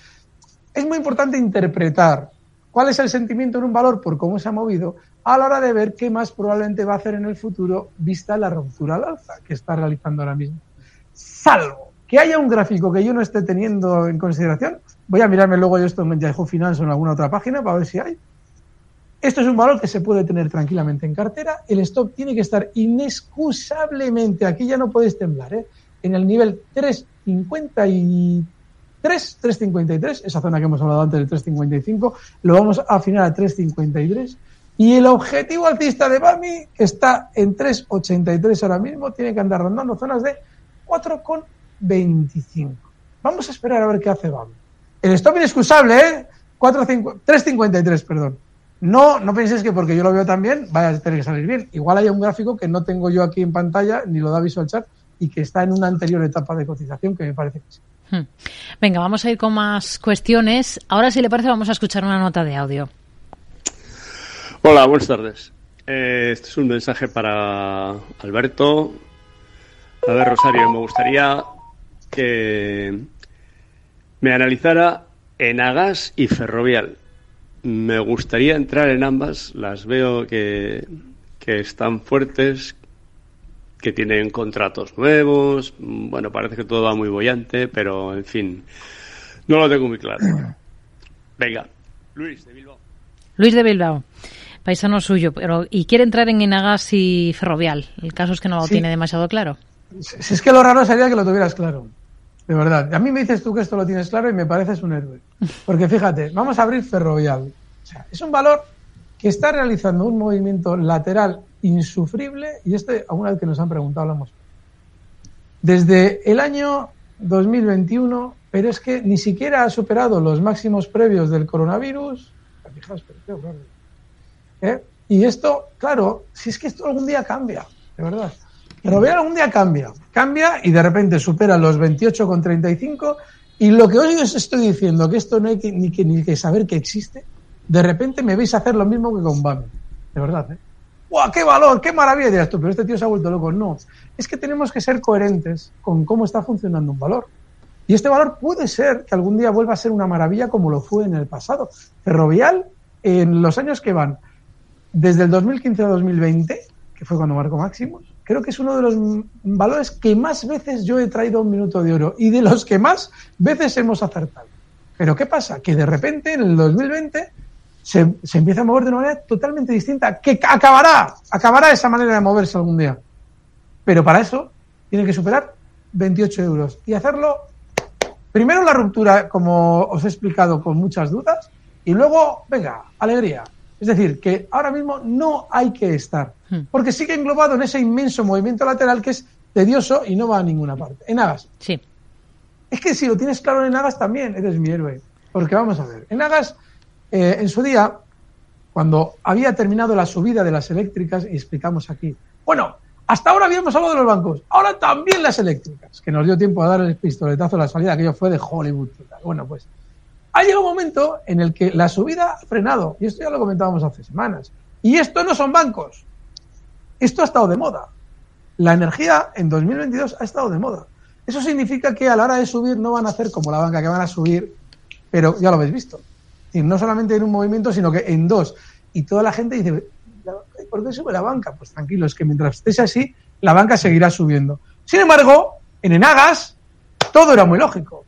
es muy importante interpretar cuál es el sentimiento en un valor por cómo se ha movido a la hora de ver qué más probablemente va a hacer en el futuro vista la ruptura al alza que está realizando ahora mismo. Salvo que haya un gráfico que yo no esté teniendo en consideración, voy a mirarme luego yo esto en Yahoo Finance o en alguna otra página para ver si hay. Esto es un valor que se puede tener tranquilamente en cartera. El stop tiene que estar inexcusablemente, aquí ya no podéis temblar, ¿eh? en el nivel 353, 353, esa zona que hemos hablado antes del 355, lo vamos a afinar a 353. Y el objetivo alcista de BAMI, está en 383 ahora mismo, tiene que andar rondando zonas de 4,5 25. Vamos a esperar a ver qué hace BAM. El stop inexcusable, ¿eh? 3.53, perdón. No, no penséis que porque yo lo veo también vaya a tener que salir bien. Igual hay un gráfico que no tengo yo aquí en pantalla, ni lo da Visual Chart, y que está en una anterior etapa de cotización que me parece que sí. Hmm. Venga, vamos a ir con más cuestiones. Ahora, si le parece, vamos a escuchar una nota de audio. Hola, buenas tardes. Eh, este es un mensaje para Alberto. A ver, Rosario, me gustaría que me analizara en Agas y Ferrovial. Me gustaría entrar en ambas, las veo que, que están fuertes, que tienen contratos nuevos, bueno, parece que todo va muy bollante, pero en fin, no lo tengo muy claro. *clears throat* Venga, Luis de Bilbao. Luis de Bilbao, paisano suyo, pero ¿y quiere entrar en Enagas y Ferrovial? El caso es que no lo tiene demasiado claro. Si es que lo raro sería que lo tuvieras claro. De verdad. A mí me dices tú que esto lo tienes claro y me pareces un héroe. Porque fíjate, vamos a abrir Ferrovial. O sea, es un valor que está realizando un movimiento lateral insufrible y este, alguna vez que nos han preguntado, lo hemos. Desde el año 2021, pero es que ni siquiera ha superado los máximos previos del coronavirus. ¿Eh? Y esto, claro, si es que esto algún día cambia, de verdad. Pero algún día cambia. Cambia y de repente supera los 28,35 y lo que hoy os estoy diciendo, que esto no hay que, ni, que, ni que saber que existe, de repente me veis hacer lo mismo que con BAMI. De verdad, ¿eh? ¡Wow, qué valor! ¡Qué maravilla! Dirás tú, pero este tío se ha vuelto loco. No, es que tenemos que ser coherentes con cómo está funcionando un valor. Y este valor puede ser que algún día vuelva a ser una maravilla como lo fue en el pasado. Ferrovial, en los años que van desde el 2015 a 2020, que fue cuando marcó máximos, creo que es uno de los valores que más veces yo he traído un minuto de oro y de los que más veces hemos acertado. Pero ¿qué pasa? Que de repente en el 2020 se, se empieza a mover de una manera totalmente distinta, que acabará, acabará esa manera de moverse algún día. Pero para eso tiene que superar 28 euros y hacerlo primero la ruptura, como os he explicado, con muchas dudas, y luego, venga, alegría, es decir, que ahora mismo no hay que estar, hmm. porque sigue englobado en ese inmenso movimiento lateral que es tedioso y no va a ninguna parte. En Agas. Sí. Es que si lo tienes claro en Agas también eres mi héroe. Porque vamos a ver, en Agas, eh, en su día, cuando había terminado la subida de las eléctricas, y explicamos aquí, bueno, hasta ahora habíamos hablado de los bancos, ahora también las eléctricas, que nos dio tiempo a dar el pistoletazo a la salida, aquello fue de Hollywood. Bueno, pues ha llegado un momento en el que la subida ha frenado, y esto ya lo comentábamos hace semanas. Y esto no son bancos. Esto ha estado de moda. La energía en 2022 ha estado de moda. Eso significa que a la hora de subir no van a hacer como la banca, que van a subir, pero ya lo habéis visto. Y no solamente en un movimiento, sino que en dos. Y toda la gente dice, ¿por qué sube la banca? Pues tranquilo, es que mientras estés así, la banca seguirá subiendo. Sin embargo, en Enagas, todo era muy lógico.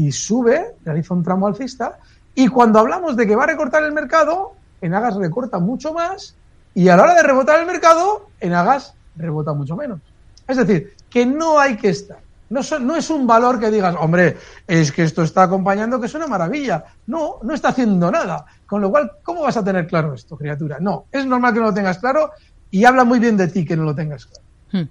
Y sube, realiza un tramo alcista, y cuando hablamos de que va a recortar el mercado, Enagas recorta mucho más, y a la hora de rebotar el mercado, Enagas rebota mucho menos. Es decir, que no hay que estar. No, no, es un valor que digas, hombre, es que esto está acompañando, que es una maravilla. No, no está haciendo nada. Con lo cual, ¿cómo vas a tener claro esto, criatura? No, es normal que no lo tengas claro y habla muy bien de ti que no lo tengas claro. Hmm.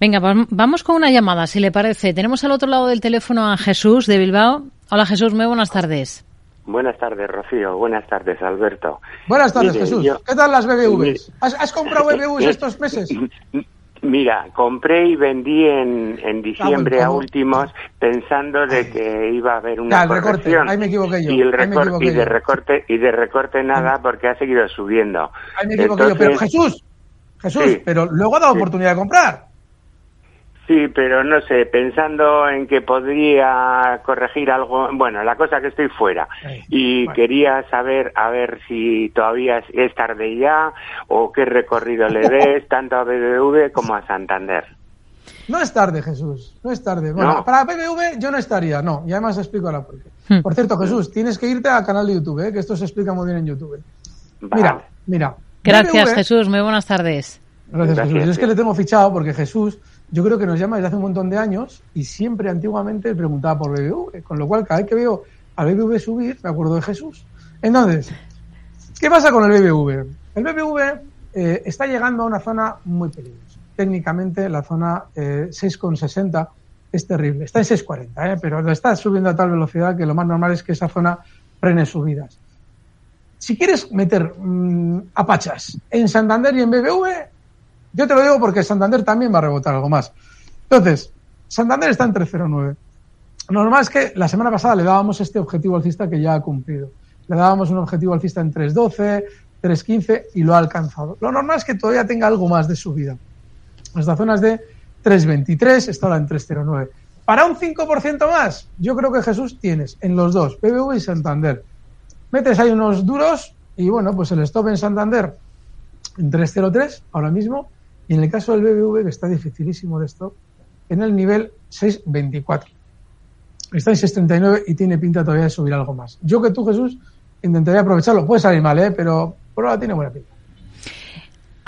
Venga, vamos con una llamada, si le parece. Tenemos al otro lado del teléfono a Jesús de Bilbao. Hola Jesús, muy buenas tardes. Buenas tardes, Rocío. Buenas tardes, Alberto. Buenas tardes, Jesús. ¿Qué tal las BBVs? ¿Has, ¿Has, comprado *laughs* BBVs estos meses? Mira, compré y vendí en, en diciembre a últimos pensando de que iba a haber una corrección. Ahí me equivoqué yo. Y, el y de recorte y de recorte nada porque ha seguido subiendo. Ahí me equivoqué yo. Pero Jesús, Jesús, pero luego ha dado oportunidad de comprar. Sí, pero no sé, pensando en que podría corregir algo, bueno, la cosa que estoy fuera y quería saber a ver si todavía es tarde ya o qué recorrido le ves *laughs* tanto a BBV como a Santander. No es tarde, Jesús, no es tarde. Bueno, para BBV yo no estaría, no, y además explico ahora por qué. Hmm. Por cierto, Jesús, tienes que irte al canal de YouTube, ¿eh? que esto se explica muy bien en YouTube. Mira, mira. Gracias, Jesús, muy buenas tardes. Gracias, Jesús. Yo es que le tengo fichado porque Jesús yo creo que nos llama desde hace un montón de años y siempre antiguamente preguntaba por BBV, con lo cual cada vez que veo a BBV subir me acuerdo de Jesús. Entonces, ¿qué pasa con el BBV? El BBV eh, está llegando a una zona muy peligrosa. Técnicamente la zona eh, 6,60 es terrible. Está en 6,40, eh, pero lo está subiendo a tal velocidad que lo más normal es que esa zona frene subidas. Si quieres meter mm, apachas en Santander y en BBV, yo te lo digo porque Santander también va a rebotar algo más. Entonces, Santander está en 309. Lo normal es que la semana pasada le dábamos este objetivo alcista que ya ha cumplido. Le dábamos un objetivo alcista en 312, 315 y lo ha alcanzado. Lo normal es que todavía tenga algo más de subida. Hasta zonas de 323, está ahora en 309. Para un 5% más, yo creo que Jesús tienes en los dos, PBV y Santander. Metes ahí unos duros y bueno, pues el stop en Santander en 303 ahora mismo y en el caso del BBV, que está dificilísimo de esto, en el nivel 624. Está en 639 y tiene pinta todavía de subir algo más. Yo que tú, Jesús, intentaría aprovecharlo. Puede salir mal, ¿eh? pero por ahora tiene buena pinta.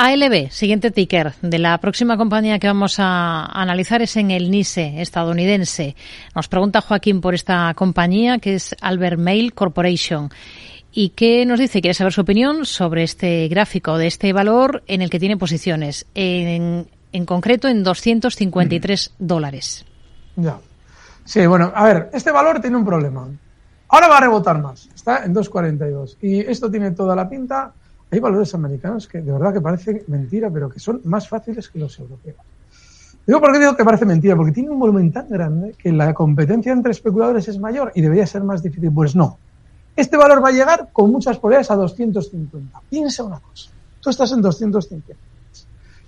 ALB, siguiente ticker de la próxima compañía que vamos a analizar es en el NISE estadounidense. Nos pregunta Joaquín por esta compañía que es Albert Mail Corporation. ¿Y qué nos dice? Quiere saber su opinión sobre este gráfico de este valor en el que tiene posiciones, en, en concreto en 253 dólares. Ya. Sí, bueno, a ver, este valor tiene un problema. Ahora va a rebotar más, está en 2,42. Y esto tiene toda la pinta. Hay valores americanos que de verdad que parece mentira, pero que son más fáciles que los europeos. Digo por qué digo que parece mentira, porque tiene un volumen tan grande que la competencia entre especuladores es mayor y debería ser más difícil. Pues no. Este valor va a llegar con muchas probabilidades a 250. Piensa una cosa. Tú estás en 250.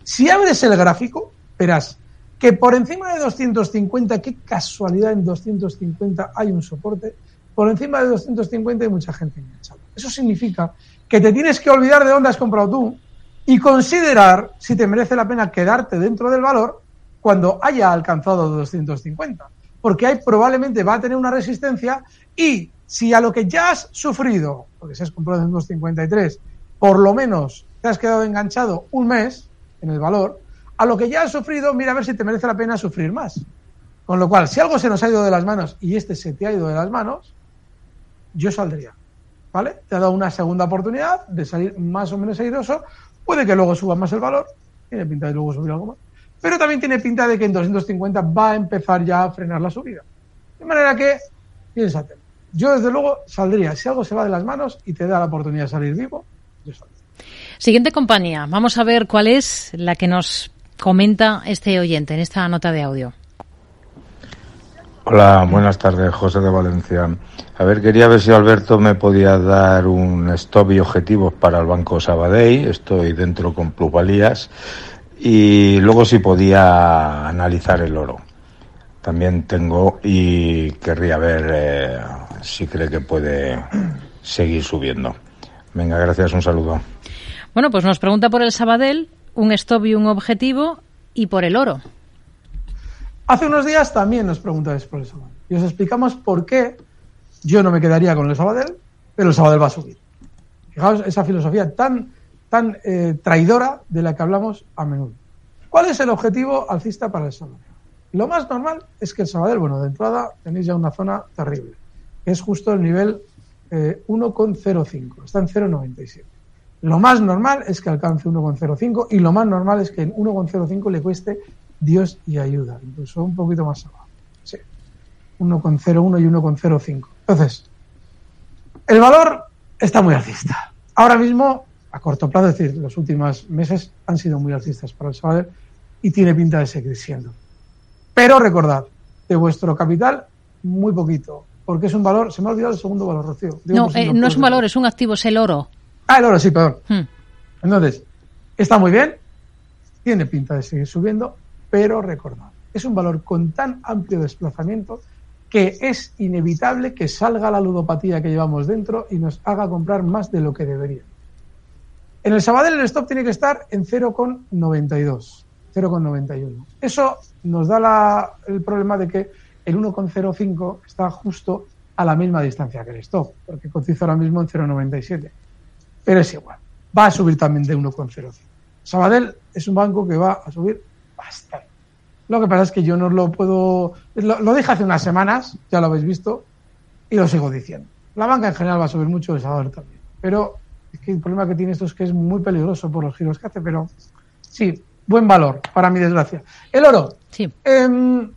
Si abres el gráfico, verás que por encima de 250, qué casualidad en 250 hay un soporte, por encima de 250 hay mucha gente enganchada. Eso significa que te tienes que olvidar de dónde has comprado tú y considerar si te merece la pena quedarte dentro del valor cuando haya alcanzado 250. Porque ahí probablemente va a tener una resistencia y si a lo que ya has sufrido, porque si has comprado en 253, por lo menos te has quedado enganchado un mes en el valor, a lo que ya has sufrido, mira a ver si te merece la pena sufrir más. Con lo cual, si algo se nos ha ido de las manos y este se te ha ido de las manos, yo saldría. ¿Vale? Te ha dado una segunda oportunidad de salir más o menos airoso. Puede que luego suba más el valor, tiene pinta de luego subir algo más. Pero también tiene pinta de que en 250 va a empezar ya a frenar la subida. De manera que, piénsate. Yo, desde luego, saldría. Si algo se va de las manos y te da la oportunidad de salir vivo, yo saldría. Siguiente compañía. Vamos a ver cuál es la que nos comenta este oyente en esta nota de audio. Hola, buenas tardes, José de Valencia. A ver, quería ver si Alberto me podía dar un stop y objetivos para el Banco Sabadell. Estoy dentro con plusvalías. Y luego si podía analizar el oro. También tengo y querría ver eh, si cree que puede seguir subiendo. Venga, gracias, un saludo. Bueno, pues nos pregunta por el Sabadell, un stop y un objetivo, y por el oro. Hace unos días también nos preguntáis por el Sabadell. Y os explicamos por qué yo no me quedaría con el Sabadell, pero el Sabadell va a subir. Fijaos esa filosofía tan, tan eh, traidora de la que hablamos a menudo. ¿Cuál es el objetivo alcista para el Sabadell? Lo más normal es que el Sabadell, bueno, de entrada tenéis ya una zona terrible, es justo el nivel eh, 1,05, está en 0,97. Lo más normal es que alcance 1,05 y lo más normal es que en 1,05 le cueste Dios y ayuda, incluso un poquito más abajo. Sí, 1,01 y 1,05. Entonces, el valor está muy alcista. Ahora mismo, a corto plazo, es decir, los últimos meses han sido muy alcistas para el Sabadell y tiene pinta de seguir siendo. Pero recordad, de vuestro capital, muy poquito, porque es un valor, se me ha olvidado el segundo valor, Rocío. no, eh, no es un valor, es un activo, es el oro. Ah, el oro, sí, perdón. Hmm. Entonces, está muy bien, tiene pinta de seguir subiendo, pero recordad, es un valor con tan amplio desplazamiento que es inevitable que salga la ludopatía que llevamos dentro y nos haga comprar más de lo que debería. En el Sabadell el stop tiene que estar en 0,92, 0,91. Eso nos da el problema de que el 1,05 está justo a la misma distancia que el stop, porque cotiza ahora mismo en 0,97. Pero es igual, va a subir también de 1,05. Sabadell es un banco que va a subir bastante. Lo que pasa es que yo no lo puedo. Lo, dije hace unas semanas, ya lo habéis visto, y lo sigo diciendo. La banca en general va a subir mucho, el Sabadell también. Pero es que el problema que tiene esto es que es muy peligroso por los giros que hace, pero sí, buen valor, para mi desgracia. El oro. Sí. Em,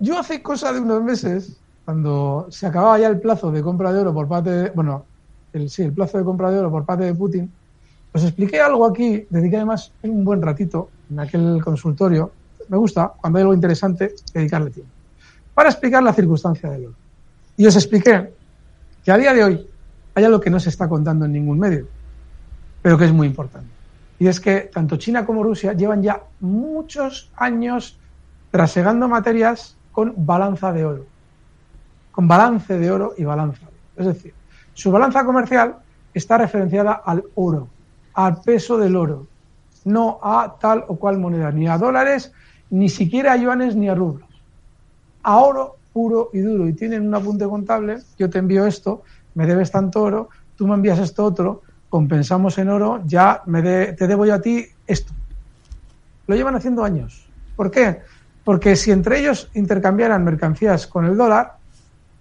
yo hace cosa de unos meses, cuando se acababa ya el plazo de compra de oro por parte de, bueno, el, sí, el plazo de compra de oro por parte de Putin, os expliqué algo aquí, dediqué además un buen ratito en aquel consultorio. Me gusta, cuando hay algo interesante, dedicarle tiempo. Para explicar la circunstancia del oro. Y os expliqué que a día de hoy hay algo que no se está contando en ningún medio, pero que es muy importante. Y es que tanto China como Rusia llevan ya muchos años trasegando materias con balanza de oro. Con balance de oro y balanza. Es decir, su balanza comercial está referenciada al oro, al peso del oro, no a tal o cual moneda, ni a dólares, ni siquiera a yuanes ni a rublos. A oro puro y duro. Y tienen un apunte contable, yo te envío esto, me debes tanto oro, tú me envías esto otro, compensamos en oro, ya me te debo yo a ti esto. Lo llevan haciendo años. ¿Por qué? Porque si entre ellos intercambiaran mercancías con el dólar,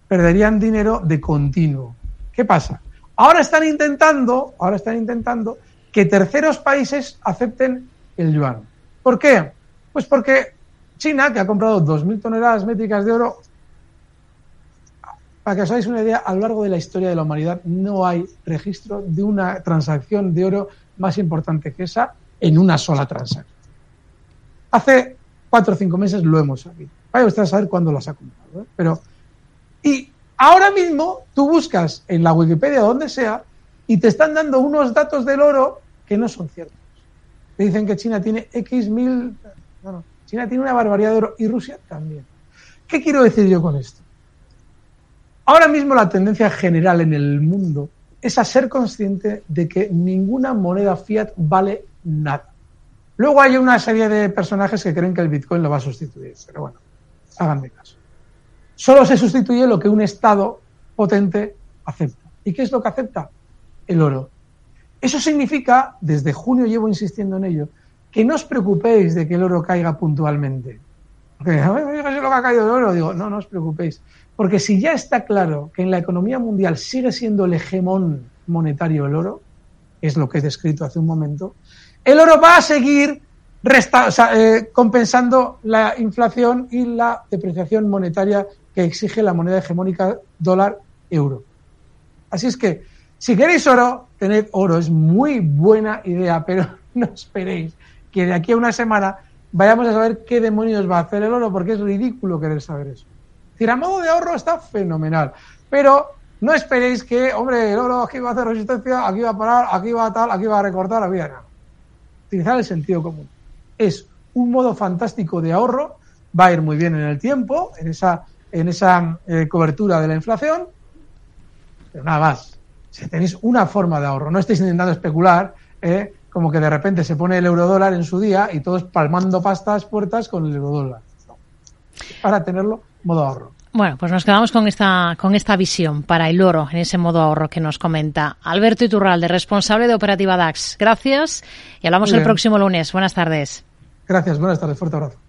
perderían dinero de continuo. ¿Qué pasa? Ahora están intentando, ahora están intentando que terceros países acepten el yuan. ¿Por qué? Pues porque China, que ha comprado 2.000 toneladas métricas de oro, para que os hagáis una idea, a lo largo de la historia de la humanidad no hay registro de una transacción de oro más importante que esa en una sola transacción. Hace cuatro o cinco meses lo hemos sabido. Vaya usted a saber cuándo las ha comprado. ¿eh? Pero, y ahora mismo tú buscas en la Wikipedia, donde sea, y te están dando unos datos del oro que no son ciertos. Te dicen que China tiene X mil. No, China tiene una barbaridad de oro y Rusia también. ¿Qué quiero decir yo con esto? Ahora mismo la tendencia general en el mundo es a ser consciente de que ninguna moneda fiat vale nada. Luego hay una serie de personajes que creen que el Bitcoin lo va a sustituir, pero bueno, háganme caso. Solo se sustituye lo que un Estado potente acepta. ¿Y qué es lo que acepta? El oro. Eso significa, desde junio llevo insistiendo en ello, que no os preocupéis de que el oro caiga puntualmente. Porque, *laughs* a lo que ha caído el oro, digo, no, no os preocupéis. Porque si ya está claro que en la economía mundial sigue siendo el hegemón monetario el oro, es lo que he descrito hace un momento, el oro va a seguir eh, compensando la inflación y la depreciación monetaria que exige la moneda hegemónica dólar-euro. Así es que, si queréis oro, tened oro. Es muy buena idea, pero *laughs* no esperéis que de aquí a una semana vayamos a saber qué demonios va a hacer el oro, porque es ridículo querer saber eso. Es decir, a modo de ahorro está fenomenal, pero no esperéis que, hombre, el oro aquí va a hacer resistencia, aquí va a parar, aquí va a tal, aquí va a recortar, aquí va a Utilizar el sentido común. Es un modo fantástico de ahorro, va a ir muy bien en el tiempo, en esa, en esa eh, cobertura de la inflación, pero nada más. Si tenéis una forma de ahorro, no estéis intentando especular, ¿eh? como que de repente se pone el eurodólar en su día y todos palmando pastas puertas con el eurodólar. Para tenerlo modo ahorro. Bueno, pues nos quedamos con esta, con esta visión para el oro en ese modo ahorro que nos comenta Alberto Iturralde, responsable de Operativa DAX. Gracias y hablamos el próximo lunes. Buenas tardes. Gracias, buenas tardes. Fuerte abrazo.